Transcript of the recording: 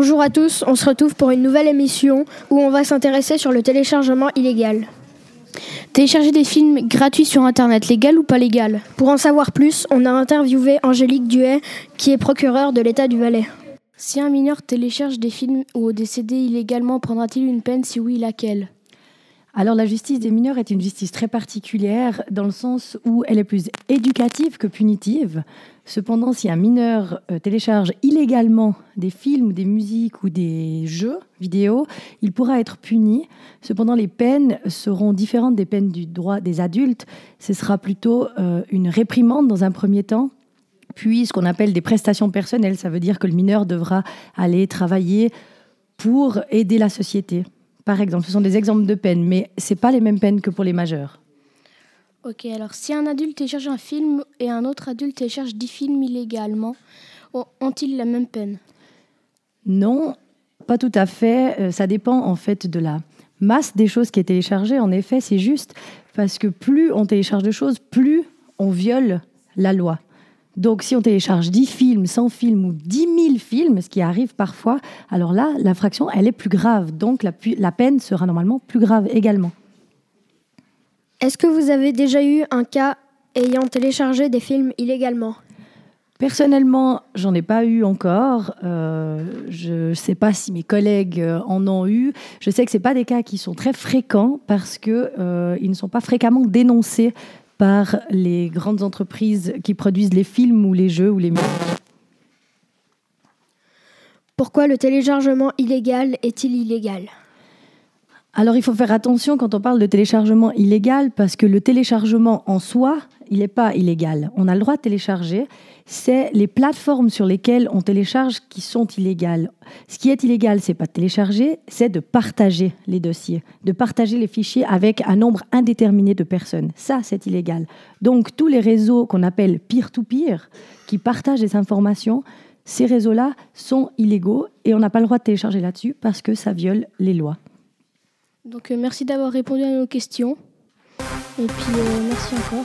Bonjour à tous, on se retrouve pour une nouvelle émission où on va s'intéresser sur le téléchargement illégal. Télécharger des films gratuits sur Internet, légal ou pas légal? Pour en savoir plus, on a interviewé Angélique Duet, qui est procureure de l'État du Valais. Si un mineur télécharge des films ou des CD illégalement, prendra-t-il une peine? Si oui, laquelle? Alors la justice des mineurs est une justice très particulière dans le sens où elle est plus éducative que punitive. Cependant, si un mineur euh, télécharge illégalement des films, des musiques ou des jeux vidéo, il pourra être puni. Cependant, les peines seront différentes des peines du droit des adultes. Ce sera plutôt euh, une réprimande dans un premier temps, puis ce qu'on appelle des prestations personnelles. Ça veut dire que le mineur devra aller travailler pour aider la société par exemple. Ce sont des exemples de peines, mais ce pas les mêmes peines que pour les majeurs. Ok, alors si un adulte télécharge un film et un autre adulte télécharge 10 films illégalement, ont-ils la même peine? Non, pas tout à fait. Euh, ça dépend en fait de la masse des choses qui est téléchargée. En effet, c'est juste parce que plus on télécharge de choses, plus on viole la loi. Donc, si on télécharge 10 films, 100 films ou 10 000 films, ce qui arrive parfois, alors là, l'infraction, elle est plus grave. Donc, la, la peine sera normalement plus grave également. Est-ce que vous avez déjà eu un cas ayant téléchargé des films illégalement? Personnellement, j'en ai pas eu encore. Euh, je ne sais pas si mes collègues euh, en ont eu. Je sais que ce pas des cas qui sont très fréquents parce qu'ils euh, ne sont pas fréquemment dénoncés par les grandes entreprises qui produisent les films ou les jeux ou les musiques. Pourquoi le téléchargement illégal est-il illégal? Alors il faut faire attention quand on parle de téléchargement illégal parce que le téléchargement en soi, il n'est pas illégal. On a le droit de télécharger. C'est les plateformes sur lesquelles on télécharge qui sont illégales. Ce qui est illégal, c'est pas de télécharger, c'est de partager les dossiers, de partager les fichiers avec un nombre indéterminé de personnes. Ça, c'est illégal. Donc tous les réseaux qu'on appelle peer-to-peer, qui partagent des informations, ces réseaux-là sont illégaux et on n'a pas le droit de télécharger là-dessus parce que ça viole les lois. Donc euh, merci d'avoir répondu à nos questions. Et puis euh, merci encore.